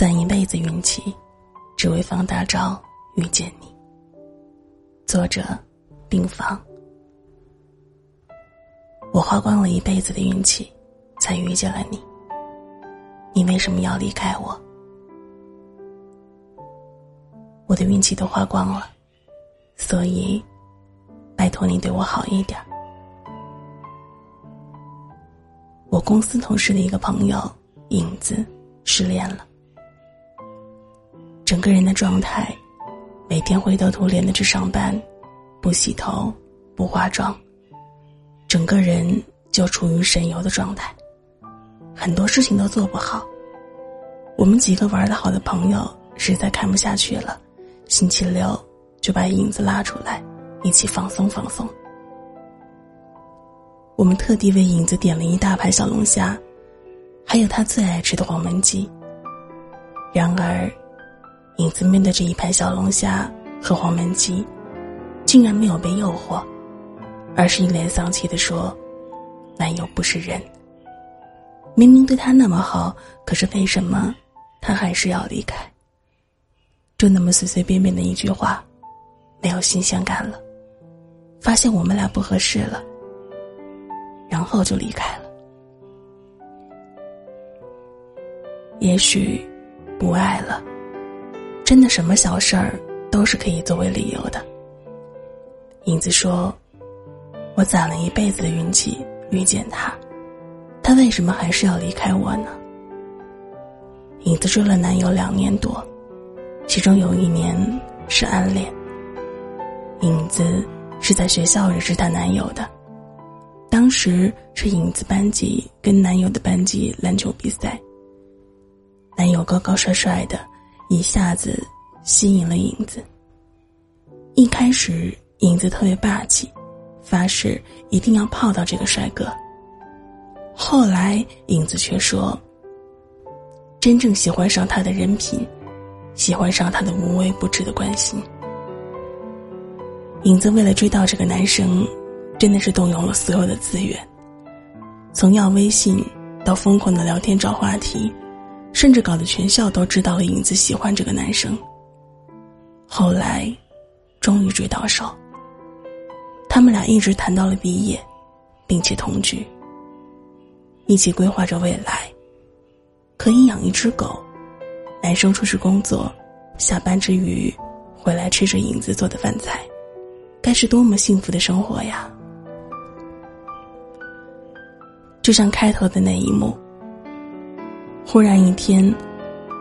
攒一辈子运气，只为放大招遇见你。作者：病房。我花光了一辈子的运气，才遇见了你。你为什么要离开我？我的运气都花光了，所以，拜托你对我好一点。我公司同事的一个朋友影子失恋了，整个人的状态，每天灰头土脸的去上班，不洗头，不化妆，整个人就处于神游的状态，很多事情都做不好。我们几个玩的好的朋友实在看不下去了，星期六就把影子拉出来，一起放松放松。我们特地为影子点了一大盘小龙虾，还有他最爱吃的黄焖鸡。然而，影子面对这一盘小龙虾和黄焖鸡，竟然没有被诱惑，而是一脸丧气的说：“男友不是人。明明对他那么好，可是为什么他还是要离开？就那么随随便便的一句话，没有新鲜感了，发现我们俩不合适了。”然后就离开了。也许，不爱了，真的什么小事儿都是可以作为理由的。影子说：“我攒了一辈子的运气遇见他，他为什么还是要离开我呢？”影子追了男友两年多，其中有一年是暗恋。影子是在学校认识她男友的。当时是影子班级跟男友的班级篮球比赛。男友高高帅帅的，一下子吸引了影子。一开始，影子特别霸气，发誓一定要泡到这个帅哥。后来，影子却说：“真正喜欢上他的人品，喜欢上他的无微不至的关心。”影子为了追到这个男生。真的是动用了所有的资源，从要微信到疯狂的聊天找话题，甚至搞得全校都知道了影子喜欢这个男生。后来，终于追到手。他们俩一直谈到了毕业，并且同居，一起规划着未来，可以养一只狗。男生出去工作，下班之余回来吃着影子做的饭菜，该是多么幸福的生活呀！就像开头的那一幕，忽然一天，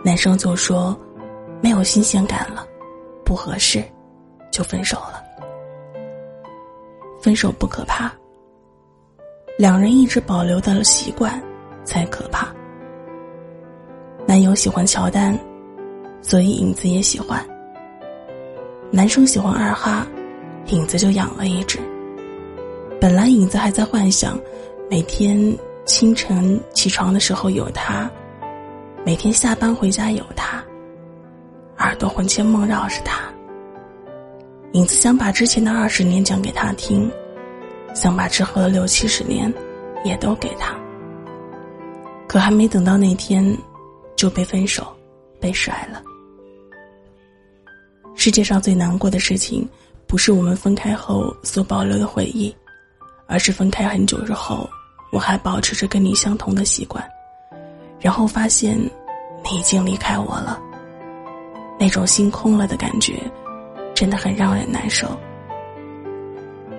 男生就说没有新鲜感了，不合适，就分手了。分手不可怕，两人一直保留的习惯才可怕。男友喜欢乔丹，所以影子也喜欢。男生喜欢二哈，影子就养了一只。本来影子还在幻想。每天清晨起床的时候有他，每天下班回家有他，耳朵魂牵梦绕是他。影子想把之前的二十年讲给他听，想把之后的六七十年也都给他。可还没等到那天，就被分手，被甩了。世界上最难过的事情，不是我们分开后所保留的回忆，而是分开很久之后。我还保持着跟你相同的习惯，然后发现你已经离开我了。那种心空了的感觉，真的很让人难受。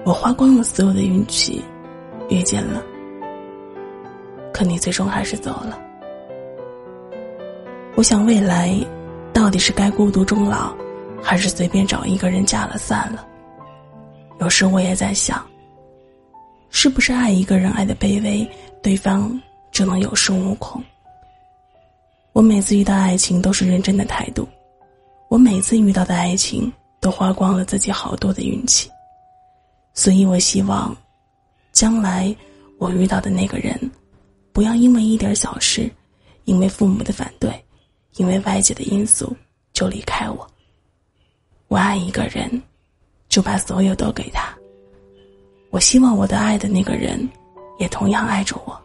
我花光了所有的运气，遇见了，可你最终还是走了。我想未来，到底是该孤独终老，还是随便找一个人嫁了算了？有时我也在想。是不是爱一个人爱的卑微，对方就能有恃无恐？我每次遇到爱情都是认真的态度，我每次遇到的爱情都花光了自己好多的运气，所以我希望，将来我遇到的那个人，不要因为一点小事，因为父母的反对，因为外界的因素就离开我。我爱一个人，就把所有都给他。我希望我的爱的那个人，也同样爱着我。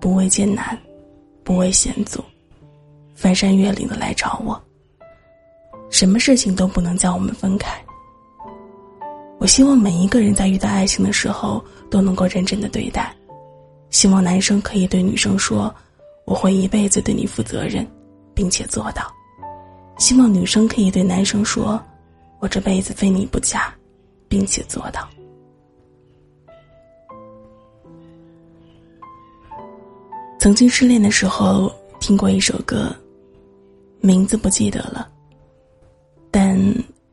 不畏艰难，不畏险阻，翻山越岭的来找我。什么事情都不能将我们分开。我希望每一个人在遇到爱情的时候都能够认真的对待。希望男生可以对女生说：“我会一辈子对你负责任，并且做到。”希望女生可以对男生说：“我这辈子非你不嫁，并且做到。”曾经失恋的时候听过一首歌，名字不记得了，但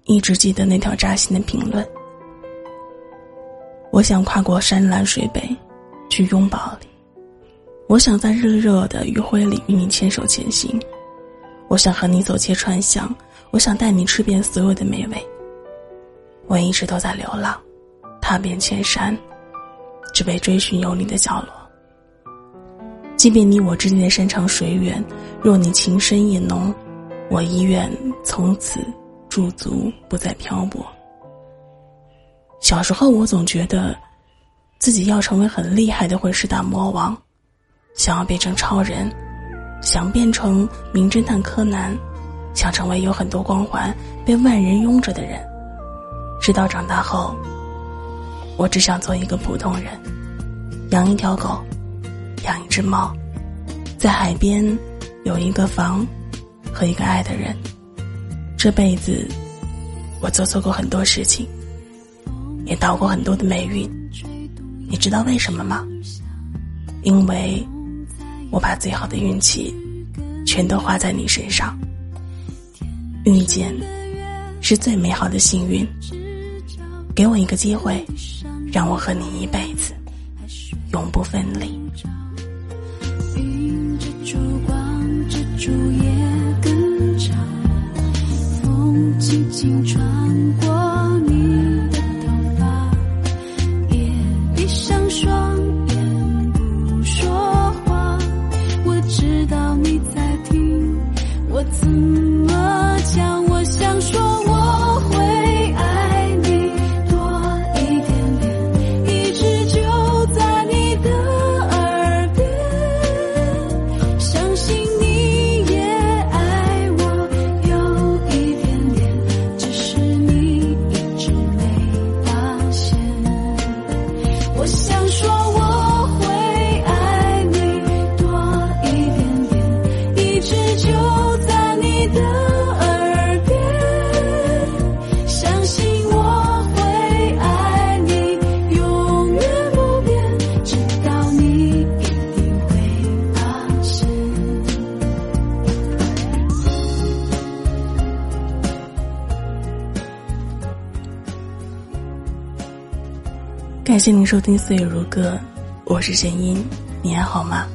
一直记得那条扎心的评论。我想跨过山南水北。去拥抱你，我想在日热的余晖里与你牵手前行，我想和你走街串巷，我想带你吃遍所有的美味。我一直都在流浪，踏遍千山，只为追寻有你的角落。即便你我之间的山长水远，若你情深意浓，我依愿从此驻足，不再漂泊。小时候，我总觉得。自己要成为很厉害的混世大魔王，想要变成超人，想变成名侦探柯南，想成为有很多光环、被万人拥着的人。直到长大后，我只想做一个普通人，养一条狗，养一只猫，在海边有一个房和一个爱的人。这辈子，我做错过很多事情，也倒过很多的霉运。你知道为什么吗？因为我把最好的运气全都花在你身上。遇见是最美好的幸运，给我一个机会，让我和你一辈子永不分离。烛光遮住夜更长风轻轻穿感谢您收听《岁月如歌》，我是神音，你还好吗？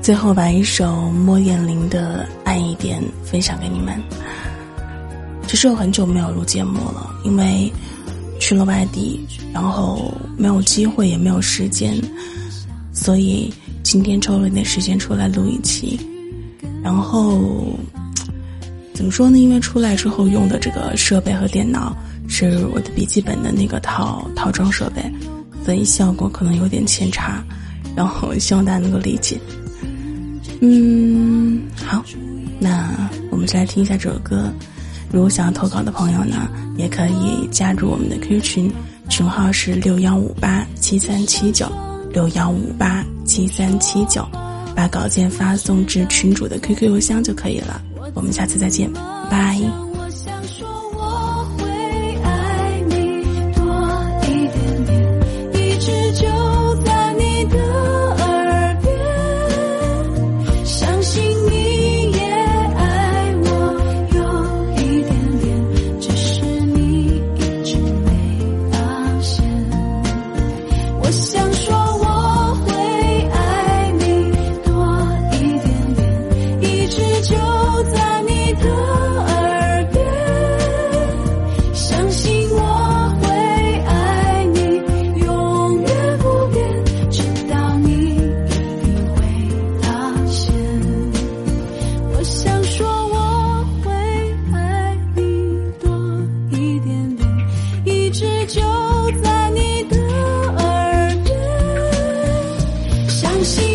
最后把一首莫艳玲的《爱一点》分享给你们。其实我很久没有录节目了，因为去了外地，然后没有机会，也没有时间，所以今天抽了一点时间出来录一期。然后怎么说呢？因为出来之后用的这个设备和电脑。是我的笔记本的那个套套装设备，所以效果可能有点欠差，然后希望大家能够理解。嗯，好，那我们就来听一下这首歌。如果想要投稿的朋友呢，也可以加入我们的 QQ 群，群号是六幺五八七三七九六幺五八七三七九，把稿件发送至群主的 QQ 邮箱就可以了。我们下次再见，拜。心。